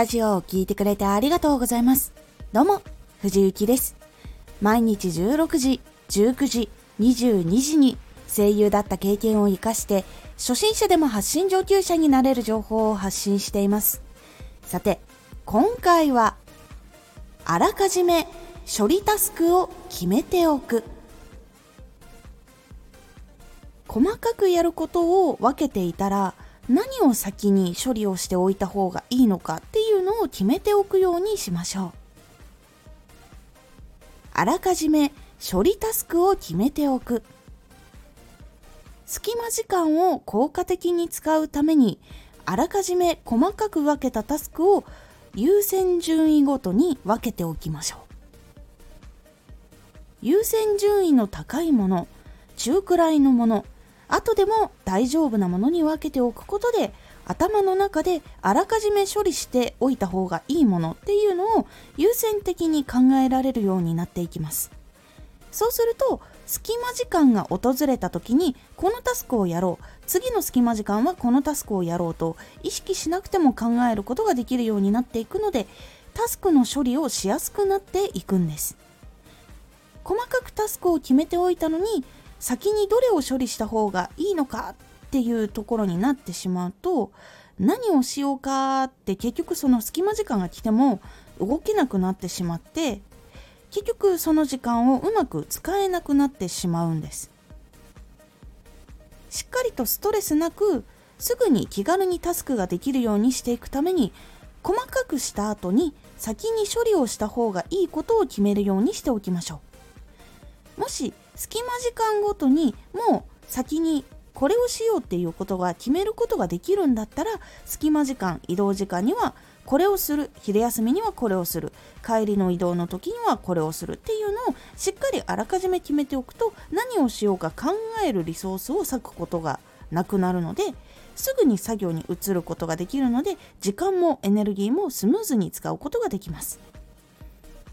ラジオを聴いてくれてありがとうございます。どうも、藤幸です。毎日16時、19時、22時に声優だった経験を活かして、初心者でも発信上級者になれる情報を発信しています。さて、今回は、あらかじめ処理タスクを決めておく。細かくやることを分けていたら何を先に処理をしておいた方がいいのかっていうのを決めておくようにしましょう。あらかじめ処理タスクを決めておく。隙間時間を効果的に使うためにあらかじめ細かく分けたタスクを優先順位ごとに分けておきましょう。優先順位の高いもの中くらいのもの後でも大丈夫なものに分けておくことで頭の中であらかじめ処理しておいた方がいいものっていうのを優先的に考えられるようになっていきます。そうすると隙間時間が訪れた時にこのタスクをやろう。次の隙間時間はこのタスクをやろうと意識しなくても考えることができるようになっていくのでタスクの処理をしやすくなっていくんです。細かくタスクを決めておいたのに先にどれを処理した方がいいのかっていうところになってしまうと何をしようかって結局その隙間時間が来ても動けなくなってしまって結局その時間をうまく使えなくなってしまうんです。しっかりとストレスなくすぐに気軽にタスクができるようにしていくために細かくした後に先に処理をした方がいいことを決めるようにしておきましょう。もし隙間時間ごとにもう先にこれをしようっていうことが決めることができるんだったら隙間時間移動時間にはこれをする昼休みにはこれをする帰りの移動の時にはこれをするっていうのをしっかりあらかじめ決めておくと何をしようか考えるリソースを割くことがなくなるのですぐに作業に移ることができるので時間もエネルギーもスムーズに使うことができます。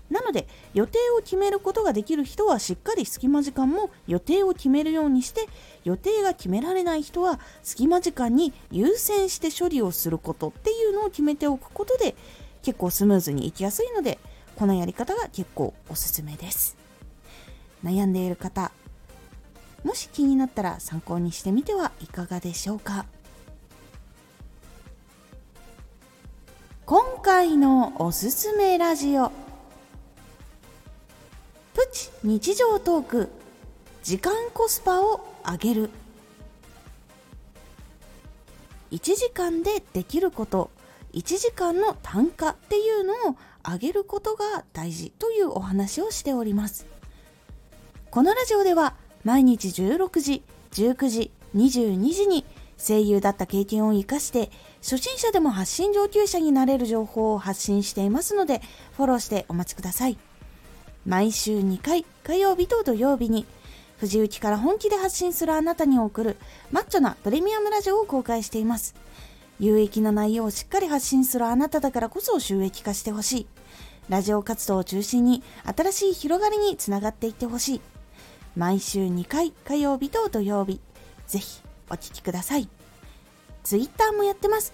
なので予定を決めることができる人はしっかり隙間時間も予定を決めるようにして予定が決められない人は隙間時間に優先して処理をすることっていうのを決めておくことで結構スムーズにいきやすいのでこのやり方が結構おすすめです。悩んでいる方もし気になったら参考にしてみてはいかがでしょうか。今回のおすすめラジオ。日常トーク時間コスパを上げる。1時間でできること1時間の単価っていうのを上げることが大事というお話をしております。このラジオでは毎日16時19時22時に声優だった経験を生かして初心者でも発信上級者になれる情報を発信していますのでフォローしてお待ちください。毎週2回火曜日と土曜日に藤雪から本気で発信するあなたに送るマッチョなプレミアムラジオを公開しています。有益な内容をしっかり発信するあなただからこそ収益化してほしい。ラジオ活動を中心に新しい広がりにつながっていってほしい。毎週2回火曜日と土曜日ぜひお聴きください。Twitter もやってます。